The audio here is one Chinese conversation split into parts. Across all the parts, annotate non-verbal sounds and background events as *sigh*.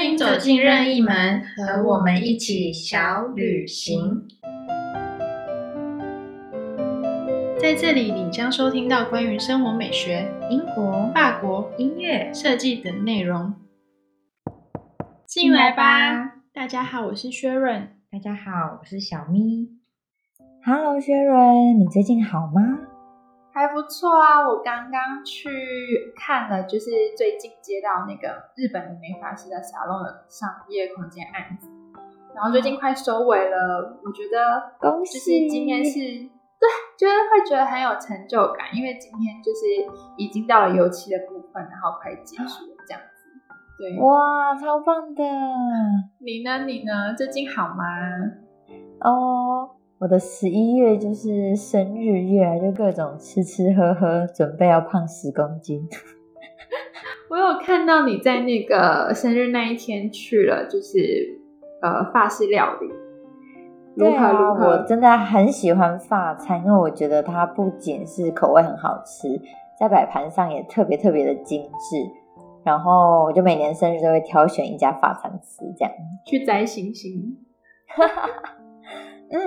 欢迎走进任意门，和我们一起小旅行。在这里，你将收听到关于生活美学、英国、法国、音乐、设计等内容。进来吧！大家好，我是薛润。大家好，我是小咪。Hello，薛润，你最近好吗？还不错啊，我刚刚去看了，就是最近接到那个日本的美发师的沙龙的商业空间案子，然后最近快收尾了，我觉得恭就是喜！今天是对，就是会觉得很有成就感，因为今天就是已经到了油漆的部分，然后快结束了这样子。对，哇，超棒的你呢？你呢？最近好吗？哦！我的十一月就是生日月，就各种吃吃喝喝，准备要胖十公斤。*laughs* 我有看到你在那个生日那一天去了，就是呃法式料理。如何对啊？我真的很喜欢法餐，因为我觉得它不仅是口味很好吃，在摆盘上也特别特别的精致。然后我就每年生日都会挑选一家法餐吃，这样。去摘星星。*laughs* 嗯，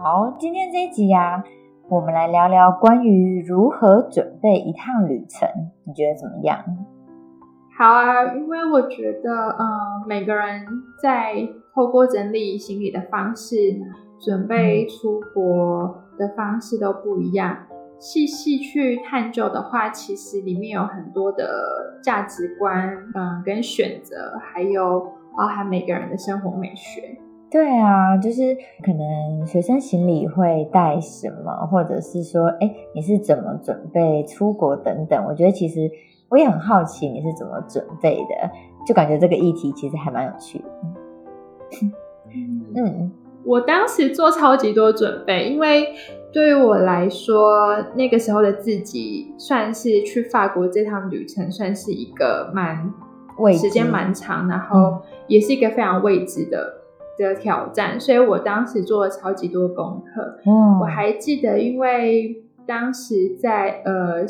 好，今天这一集呀、我们来聊聊关于如何准备一趟旅程，你觉得怎么样？好啊，因为我觉得，呃，每个人在透过整理行李的方式，准备出国的方式都不一样。细细去探究的话，其实里面有很多的价值观，嗯，跟选择，还有包含每个人的生活美学。对啊，就是可能学生行李会带什么，或者是说，哎，你是怎么准备出国等等。我觉得其实我也很好奇你是怎么准备的，就感觉这个议题其实还蛮有趣的。嗯，我当时做超级多准备，因为对于我来说，那个时候的自己算是去法国这趟旅程，算是一个蛮未时间蛮长，然后也是一个非常未知的的挑战，所以我当时做了超级多功课。嗯，我还记得，因为当时在呃，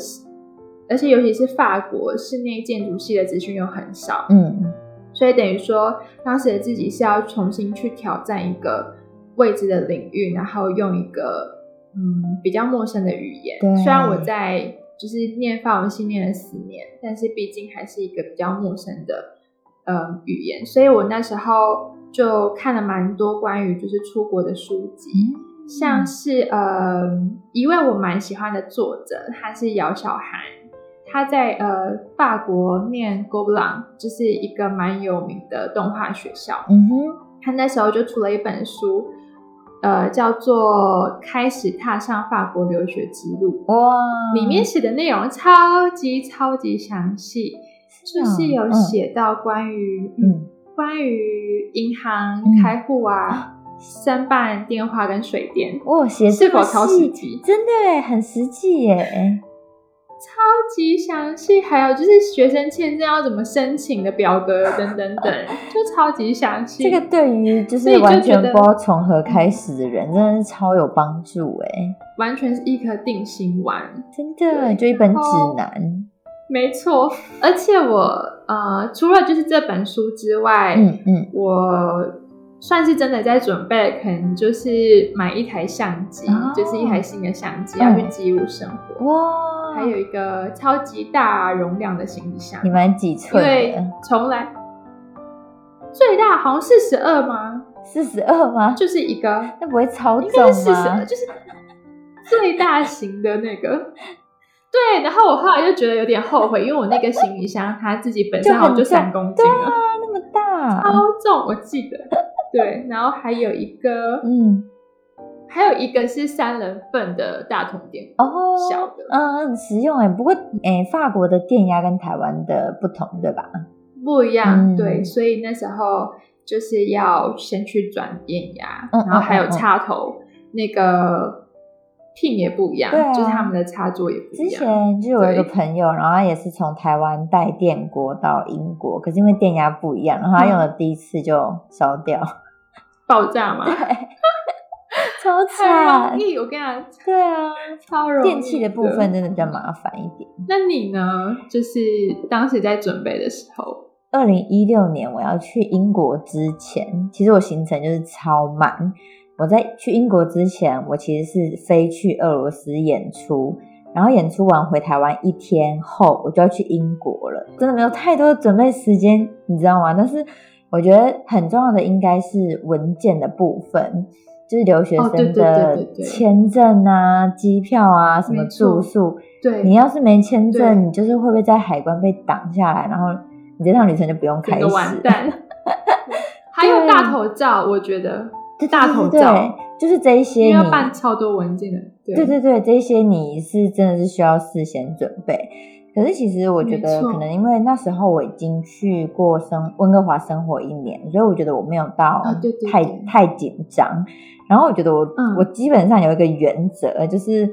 而且尤其是法国室内建筑系的资讯又很少，嗯所以等于说，当时的自己是要重新去挑战一个未知的领域，然后用一个嗯比较陌生的语言。虽然我在就是念法文系念了四年，但是毕竟还是一个比较陌生的呃语言，所以我那时候就看了蛮多关于就是出国的书籍。像是呃一位我蛮喜欢的作者，他是姚小涵，他在呃法国念 g o b l a n 就是一个蛮有名的动画学校。嗯哼，他那时候就出了一本书，呃，叫做《开始踏上法国留学之路》，哇，里面写的内容超级超级详细，就是有嗯写到关于嗯嗯关于银行嗯开户啊、申办电话跟水电。哦，写是否超实际？真的耶，很实际耶。超级详细，还有就是学生签证要怎么申请的表格等等等，*laughs* 就超级详细。这个对于就是完全不知道从何开始的人，真的是超有帮助哎，完全是一颗定心丸，真的就一本指南。没错。而且我呃，除了就是这本书之外，嗯嗯，我算是真的在准备，可能就是买一台相机，哦就是一台新的相机，嗯要去记录生活。哇，还有一个超级大容量的行李箱，你们几因寸为的？从来最大好像四十二吗？四十二吗？就是一个那不会超应重该是四十二，吗？就是最大型的那个。对，然后我后来就觉得有点后悔，因为我那个行李箱它自己本身好像就三公斤了，啊，那么大，超重，我记得。对，然后还有一个，嗯，还有一个是三人份的大桶电锅，哦，小的嗯，很实用哎。不过哎，法国的电压跟台湾的不同，对吧？不一样。嗯对，所以那时候就是要先去转电压，嗯然后还有插头，那个 pin 也不一样，就是他们的插座也不之一样。之前就有一个朋友，然后他也是从台湾带电锅到英国，可是因为电压不一样，然后他用了第一次就烧掉，*laughs* 爆炸嘛，*laughs* 超太惨。易。我跟你讲，对啊，超容易。电器的部分。真的比较麻烦一点。那你呢？就是当时在准备的时候，二零一六年我要去英国之前，其实我行程就是超满。我在去英国之前，我其实是飞去俄罗斯演出，然后演出完回台湾一天后，我就要去英国了。真的没有太多的准备时间，你知道吗？但是我觉得很重要的应该是文件的部分，就是留学生的签证啊、机票啊、什么住宿。对，你要是没签对证，你就是会不会在海关被挡下来，然后你这趟旅程就不用开始完蛋。*laughs* 还有大头照，我觉得对大口罩就是这一些你办超多文件的，对对对对，这一些你是真的是需要事先准备。可是其实我觉得可能因为那时候我已经去过生温哥华生活一年，所以我觉得我没有到太对太紧张。然后我觉得我、嗯我基本上有一个原则，就是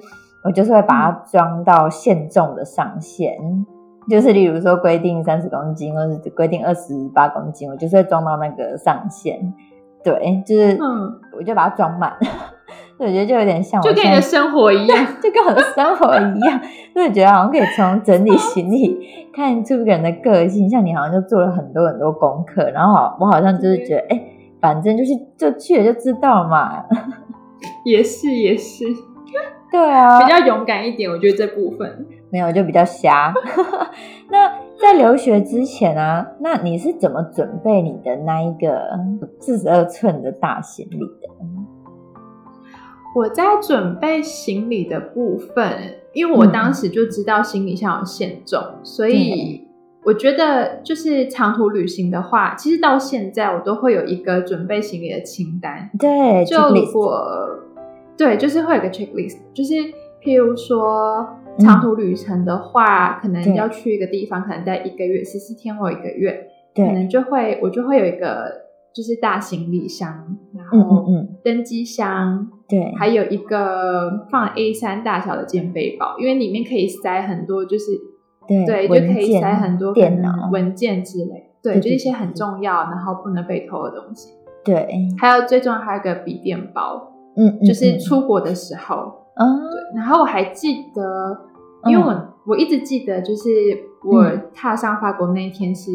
我就是会把它装到限重的上限，就是例如说规定三十公斤，或者是规定二十八公斤，我就是会装到那个上限。对，就是嗯，我就把它装满。对，我觉得就有点像我就跟你的生活一样。*laughs* 就跟我的生活一样，就是觉得好像可以从整理行李看出一个人的个性。像你好像就做了很多很多功课，然后好我好像就是觉得，哎、反正就是就去了就知道嘛。*laughs* 也是也是，对啊，比较勇敢一点，我觉得这部分。没有就比较瞎。*laughs* 那在留学之前啊，那你是怎么准备你的那一个四十二寸的大行李的？我在准备行李的部分，因为我当时就知道行李箱有限重，所以我觉得就是长途旅行的话，其实到现在我都会有一个准备行李的清单。对，就如果对，就是会有个 checklist，就是譬如说嗯长途旅程的话，可能要去一个地方，可能待一个月、十四天或一个月，可，能就会我就会有一个就是大行李箱，然后嗯，登机箱，对，还有一个放 A 三大小的肩背包，因为里面可以塞很多，就是对对，就可以塞很多可电能脑，文件之类，对，就一些很重要，然后不能被偷的东西。对，还有最重要还有个笔电包，嗯嗯，就是嗯。出国的时候，嗯，对，然后我还记得，因为我、嗯。我一直记得，就是我踏上法国那一天是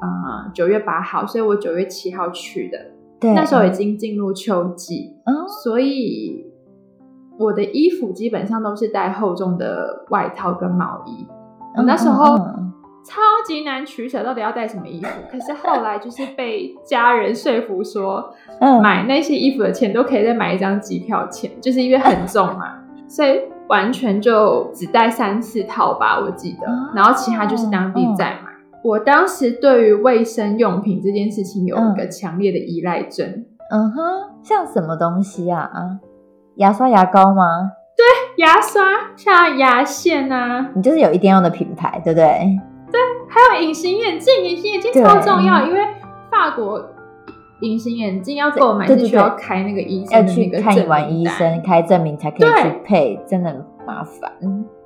呃九月八号，所以我九月七号去的，对，那时候已经进入秋季，嗯所以我的衣服基本上都是带厚重的外套跟毛衣。我那时候超级难取舍，到底要带什么衣服？可是后来就是被家人说服说，嗯。买那些衣服的钱都可以再买一张机票钱，就是因为很重嘛，*laughs* 所以完全就只带三四套吧，我记得哦，然后其他就是当地在买。我当时对于卫生用品这件事情有一个强烈的依赖症，嗯哼，像什么东西啊？啊，牙刷、牙膏吗？对牙刷、像牙线啊，你就是有一定要的品牌，对不对？对还有隐形眼镜，隐形眼镜超重要，因为法国隐形眼镜要购买对对对是需要开那个医生的那个看完医生开证明才可以去配，真的很麻烦。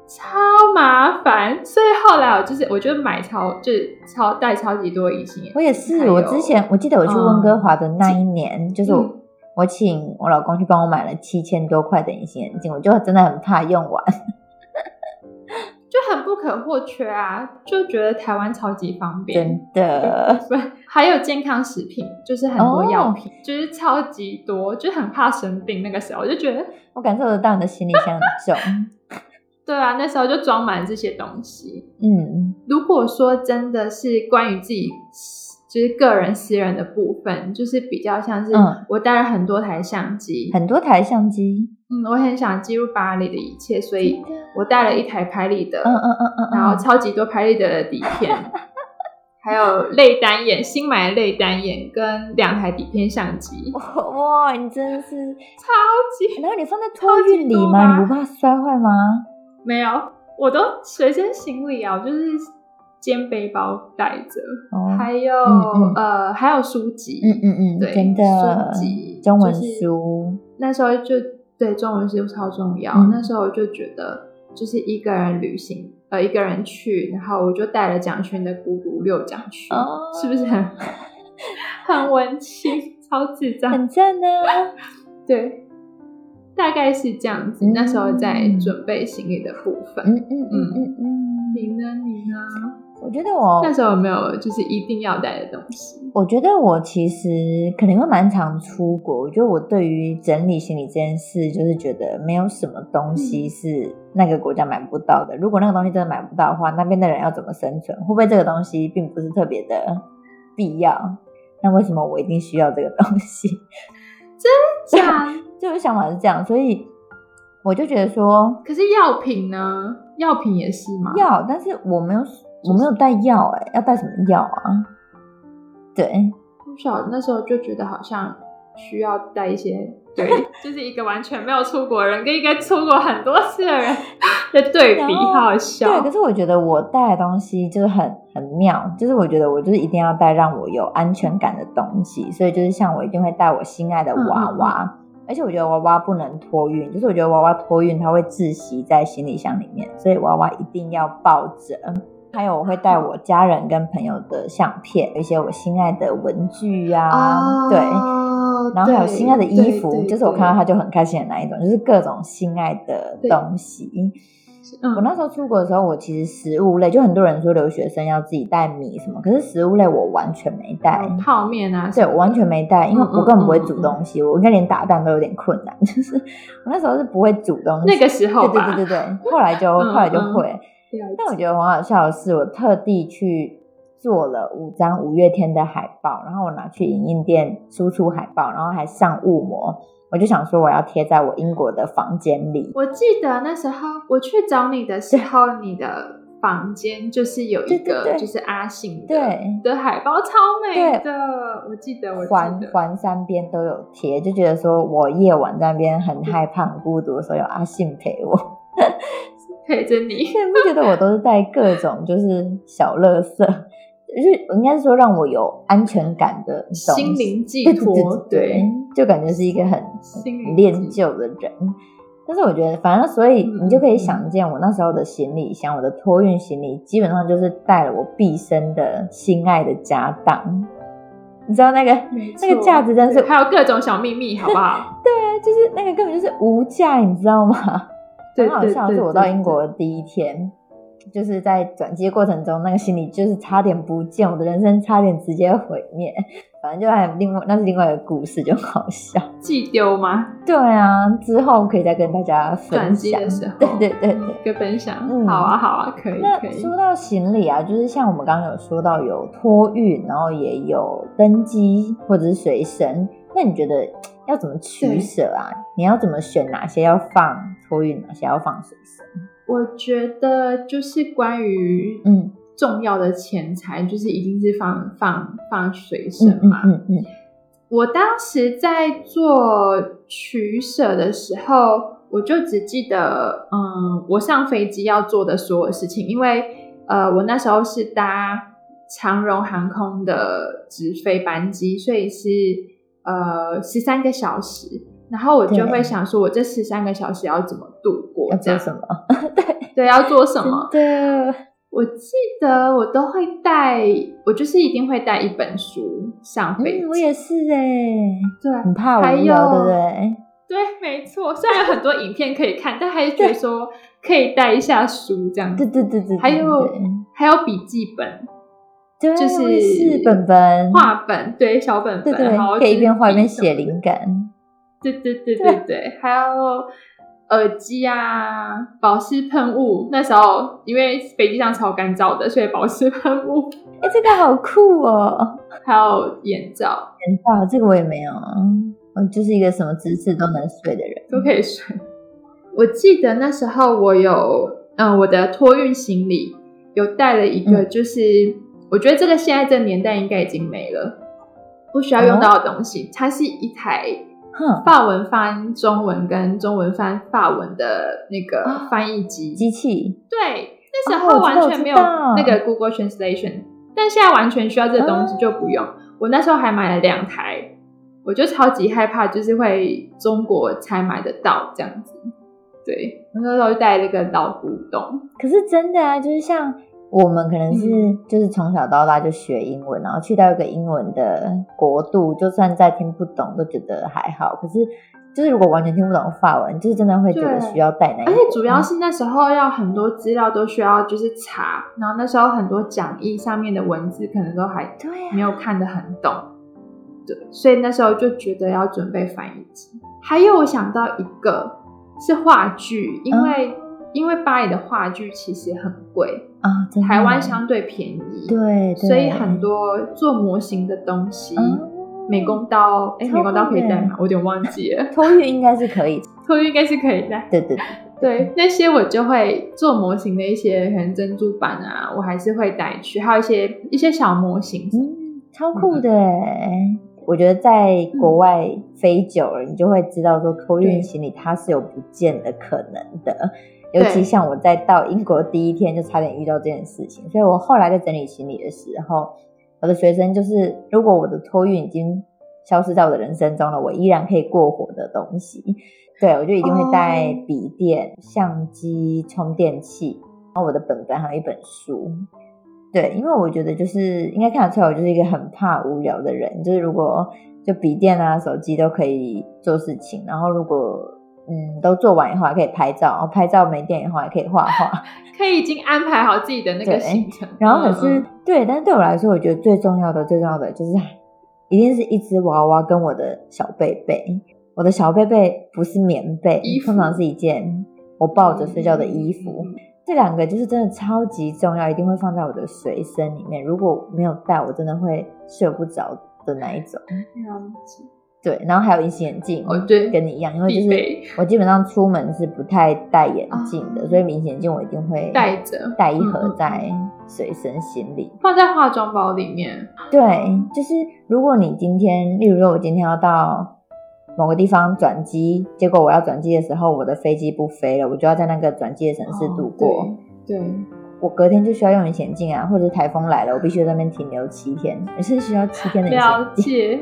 超麻烦，所以后来我就是我就买超就是超带超级多隐形眼镜。我也是，我之前我记得我去温哥华的那一年，就是我、嗯我请我老公去帮我买了七千多块的隐形眼镜，我就真的很怕用完。就很不可或缺啊，就觉得台湾超级方便。真的，不，还有健康食品，就是很多哦药品，就是超级多，就很怕生病。那个时候我就觉得，我感受得到你的行李箱很重。*laughs* 对啊，那时候就装满这些东西。嗯，如果说真的是关于自己就是个人私人的部分，就是比较像是嗯我带了很多台相机，很多台相机，嗯，我很想记录巴黎的一切，所以我带了一台拍立得，嗯嗯嗯嗯，然后超级多拍立得的底片，还有类单眼，新买的类单眼跟两台底片相机，哇，你真的是，超级然后你放在托运里吗？你不怕摔坏吗？没有，我都随身行李啊，我就是肩背包带着，哦，还有、嗯嗯呃还有书籍，嗯嗯嗯，对真的书籍，中文就是书，那时候就对中文书超重要。嗯那时候我就觉得，就是一个人旅行，呃，一个人去，然后我就带了蒋勋的《孤独六讲去》哦是不是很 *laughs* 很文青，超智障？很赞呢。对，大概是这样子。嗯那时候在准备行李的部分，嗯嗯嗯嗯嗯，你呢？你呢？我觉得我那时候有没有就是一定要带的东西？我觉得我其实可能会蛮常出国。我觉得我对于整理行李这件事，就是觉得没有什么东西是那个国家买不到的。如果那个东西真的买不到的话，那边的人要怎么生存？会不会这个东西并不是特别的必要？那为什么我一定需要这个东西？真假？*laughs* 就是想法是这样，所以我就觉得说，可是药品呢？药品也是吗？药，但是我没有，我没有带药，哎，要带什么药啊？对，不晓得那时候就觉得好像需要带一些，对，*laughs* 就是一个完全没有出国人跟一个出国很多次的人 *laughs* 的对比，好笑。对，可是我觉得我带的东西就是很很妙，就是我觉得我就是一定要带让我有安全感的东西，所以就是像我一定会带我心爱的娃娃，而且我觉得娃娃不能托运，就是我觉得娃娃托运它会窒息在行李箱里面，所以娃娃一定要抱着。还有我会带我家人跟朋友的相片，有一些我心爱的文具啊，对，然后还有心爱的衣服，就是我看到他就很开心的那一种，就是各种心爱的东西。我那时候出国的时候，我其实食物类就很多人说留学生要自己带米什么，可是食物类我完全没带，泡面啊，对我完全没带，因为我根本不会煮东西，我应该连打蛋都有点困难，就是我那时候是不会煮东西。那个时候，对对对对对，后来就后来就会。但我觉得很好笑的是，我特地去做了五张五月天的海报，然后我拿去影印店输出海报，然后还上雾膜。我就想说，我要贴在我英国的房间里。我记得那时候我去找你的时候，你的房间就是有一个就是阿信的的海报，超美的。我记得，我环环三边都有贴，就觉得说我夜晚在那边很害怕、很孤独的时候，有阿信陪我。陪着你，*laughs* 现在不觉得我都是带各种就是小乐色，就是应该是说让我有安全感的心灵寄托，对，就感觉是一个很恋旧的人。但是我觉得，反正所以你就可以想见，我那时候的行李箱，我的托运行李基本上就是带了我毕生的心爱的家当。你知道那个那个架子真是还有各种小秘密，好不好？*laughs* 对啊，就是那个根本就是无价，你知道吗？*laughs* 很好笑，是我到英国的第一天，就是在转机过程中，那个行李就是差点不见，我的人生差点直接毁灭。反正就还有另外，那是另外一个故事，就好笑。寄丢吗？对啊，之后可以再跟大家分享。对对对对，跟分享。嗯，好啊好啊，可以。那说到行李啊，就是像我们刚刚有说到有托运，然后也有登机或者是随身。那你觉得？要怎么取舍啊？你要怎么选哪些要放托运，哪些要放随身？我觉得就是关于嗯重要的钱财，就是一定是放放放随身嘛。嗯嗯。我当时在做取舍的时候，我就只记得嗯，我上飞机要做的所有事情，因为呃，我那时候是搭长荣航空的直飞班机，所以是。呃，十三个小时，然后我就会想说，我这十三个小时要怎么度过？要做什么？*laughs* 对对，要做什么？对，我记得我都会带，我就是一定会带一本书上飞机。我也是哎，对，很怕无聊，对不对？对，没错。虽然有很多影片可以看，但还是觉得说可以带一下书这样。对对对对，还有还有笔记本。就是本本、画本，对小本本，对对，可以一边画一边写灵感。对对对对对，还有耳机啊，保湿喷雾。那时候因为飞机上超干燥的，所以保湿喷雾。哎，这个好酷哦！还有眼罩，眼罩这个我也没有啊。我就是一个什么姿势都能睡的人，都可以睡。我记得那时候我有，嗯，我的托运行李有带了一个，就是。我觉得这个现在这个年代应该已经没了，不需要用到的东西。它是一台法文翻中文跟中文翻法文的那个翻译机机器。对，那时候完全没有那个 Google Translation，但现在完全需要这个东西就不用。我那时候还买了两台，我就超级害怕，就是会中国才买得到这样子。对，那时候就带那个老古董。可是真的啊，就是像。我们可能是就是从小到大就学英文，然后去到一个英文的国度，就算再听不懂都觉得还好。可是就是如果完全听不懂法文，就是真的会觉得需要带那一而且主要是那时候要很多资料都需要就是查，然后那时候很多讲义上面的文字可能都还对啊没有看得很懂，对，所以那时候就觉得要准备翻译机。还有我想到一个是话剧，因为、因为巴黎的话剧其实很贵，台湾相对便宜，对，对所以很多做模型的东西，哦美工刀，哎，美工刀可以带吗？我有点忘记了，*laughs* 托运应该是可以，托运应该是可以带。对对对，对，那些我就会做模型的一些可能珍珠板啊，我还是会带去，还有一些一些小模型。嗯，超酷的欸。我觉得在国外飞久了，你就会知道说托运行李它是有不见的可能的。尤其像我在到英国第一天就差点遇到这件事情，所以我后来在整理行李的时候，我的学生就是，如果我的托运已经消失在我的人生中了，我依然可以过活的东西，对我就一定会带哦笔电、相机、充电器，然后我的本本还有一本书。对，因为我觉得就是应该看得出来，我就是一个很怕无聊的人。就是如果就笔电啊、手机都可以做事情，然后如果嗯都做完以后还可以拍照，拍照没电以后还可以画画。*laughs* 可以已经安排好自己的那个行程，然后可是、嗯对，但是对我来说，我觉得最重要的、最重要的就是一定是一只娃娃跟我的小贝贝。我的小贝贝不是棉被通常是一件我抱着睡觉的衣服。嗯这两个就是真的超级重要，一定会放在我的随身里面。如果没有带，我真的会睡不着的那一种。了解对，然后还有隐形眼镜，哦对跟你一样，因为就是我基本上出门是不太戴眼镜的，哦所以隐形眼镜我一定会带着带一盒在随身行李。放在化妆包里面。对，就是如果你今天，例如说我今天要到某个地方转机，结果我要转机的时候，我的飞机不飞了，我就要在那个转机的城市度过。哦对，对我隔天就需要用隐形眼镜啊，或者台风来了，我必须在那边停留七天，也是需要七天的隐形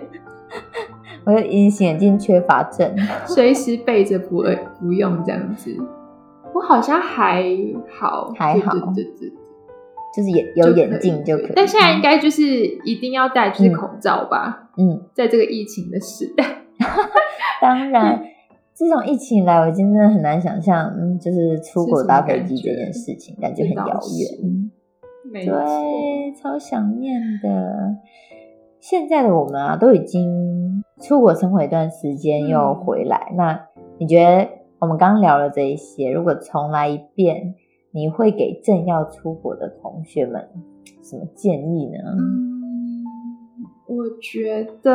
我有隐形眼镜缺乏症。*laughs* 随时备着不不用这样子。我好像还好，还好对对对对，就是眼有眼镜就可以。但现在应该就是一定要戴就是口罩吧，嗯，在这个疫情的时代。*laughs* 当然，*laughs* 自从疫情以来，我真的很难想象，嗯，就是出国搭飞机这件事情，感觉很遥远。对，超想念的。现在的我们啊，都已经出国生活一段时间，嗯又回来。那你觉得我们刚刚聊了这一些，如果重来一遍，你会给正要出国的同学们什么建议呢？嗯，我觉得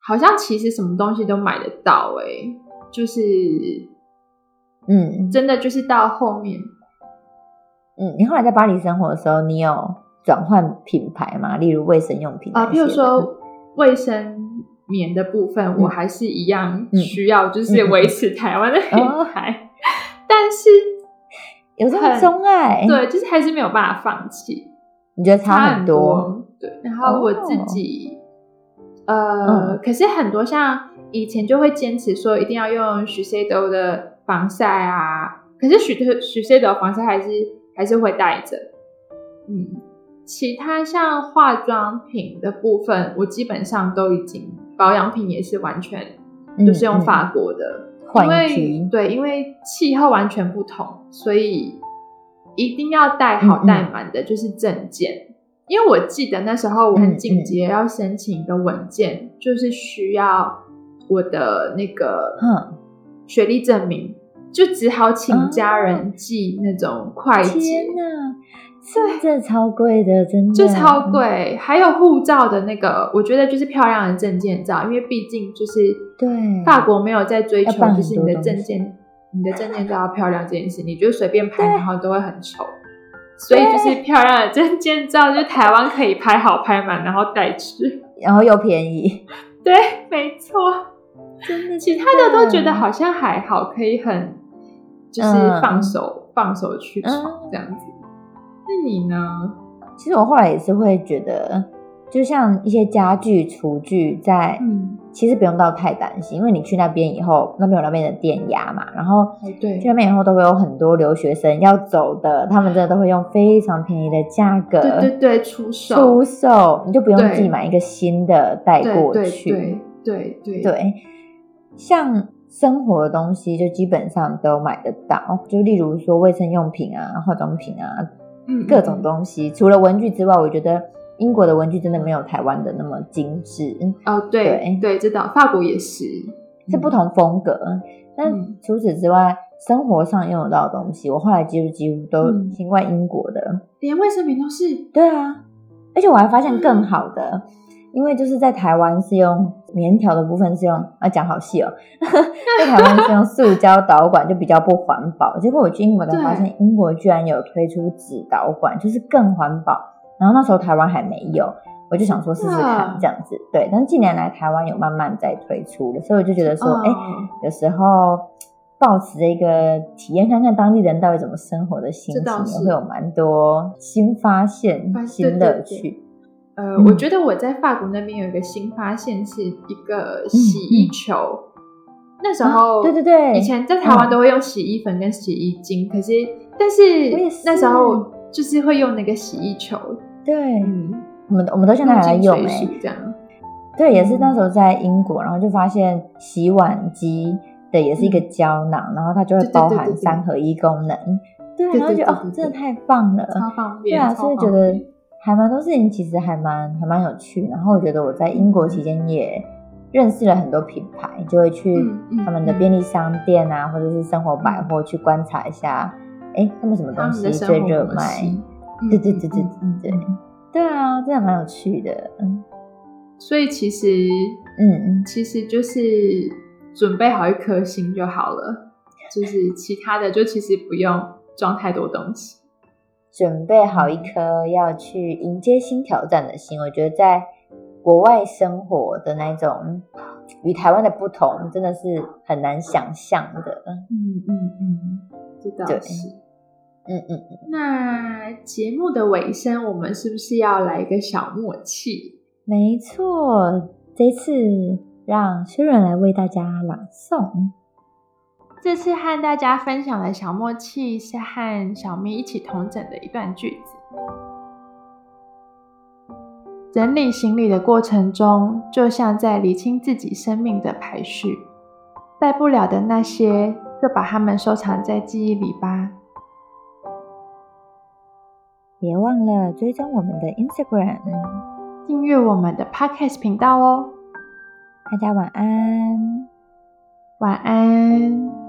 好像其实什么东西都买得到、欸，就是嗯真的就是到后面嗯，你后来在巴黎生活的时候，你有转换品牌吗？例如卫生用品啊，譬如说卫生棉的部分，我还是一样嗯需要，就是维持台湾的品哦牌，*laughs* 但是有这么钟爱，，对，就是还是没有办法放弃，你觉得差很很多？。对，然后我自己，呃，嗯可是很多像以前就会坚持说一定要用许 C 德的防晒啊，可是许许 C 德防晒还是还是会带着，嗯。其他像化妆品的部分，我基本上都已经保养品也是完全嗯都是用嗯法国的，换因为对，因为气候完全不同，所以一定要带好带满的，就是证件。因为我记得那时候我很嗯紧急要申请一个文件，就是需要我的那个哼学历证明，就只好请哦家人寄那种快捷。天哪，对，这超贵的，真的就超。贵，还有护照的那个，我觉得就是漂亮的证件照，因为毕竟就是对法国没有在追求就是你的证件，你的证件照要漂亮这件事，你就随便拍，然后都会很丑。所以就是漂亮的证件照，就台湾可以拍好拍满，然后带去。然后又便宜，对，没错。真的，其他的都觉得好像还好，可以很就是嗯放手、放手去闯嗯这样子。那你呢？其实我后来也是会觉得，就像一些家具、厨具在，嗯，其实不用到太担心，因为你去那边以后，那边有那边的电压嘛，然后哎对。去那边以后都会有很多留学生要走的，他们真的都会用非常便宜的价格对对对，出售，出售，你就不用自己买一个新的带对对过去。对对对。对。像生活的东西，就基本上都买得到，就例如说卫生用品啊、化妆品啊，嗯各种东西。除了文具之外，我觉得英国的文具真的没有台湾的那么精致，哦，对对。对，知道，法国也是，是不同风格。但嗯。除此之外，生活上用得到的东西，我后来几乎几乎都嗯。听惯英国的。连卫生棉都是，对啊，而且我还发现更好的，因为就是在台湾是用棉条的部分是用啊讲好细哦，*laughs* 在台湾是用塑胶导管，就比较不环保。结果我去英国才发现，英国居然有推出纸导管，就是更环保。然后那时候台湾还没有，我就想说试试看这样子。对，但是近年来台湾有慢慢在推出了，所以我就觉得说，哎、哦有时候抱持着一个体验看看当地人到底怎么生活的心情，会有蛮多新发现、新乐趣。呃，嗯我觉得我在法国那边有一个新发现，是一个洗衣球。那时候，啊对对对以前在台湾嗯都会用洗衣粉跟洗衣精，可是但是那时候就是会用那个洗衣球，对，嗯，我们我们都现在还在用这样，对，也是那时候在英国，然后就发现洗碗机的也是一个胶囊，然后它就会包含三合一功能。对，然后就哦，真的太棒了。超方便，对啊，超所以觉得还蛮多事情其实还蛮还蛮有趣。然后我觉得我在英国期间也认识了很多品牌，就会去嗯嗯他们的便利商店啊，或者是生活百货去观察一下，哎，他们什么东西最热卖？对对对对对嗯对，对啊，真的蛮有趣的。嗯所以其实嗯，其实就是准备好一颗心就好了，就是其他的就其实不用装太多东西。准备好一颗要去迎接新挑战的心，我觉得在国外生活的那种与台湾的不同，真的是很难想象的。嗯嗯嗯，这倒对是。嗯嗯嗯，那节目的尾声，我们是不是要来一个小默契？没错，这次让薛润来为大家朗诵。这次和大家分享的小默契是和小咪一起同整的一段句子。整理行李的过程中，就像在理清自己生命的排序，带不了的那些，就把它们收藏在记忆里吧。别忘了追踪我们的 Instagram。订阅我们的 Podcast 频道哦。大家晚安。晚安。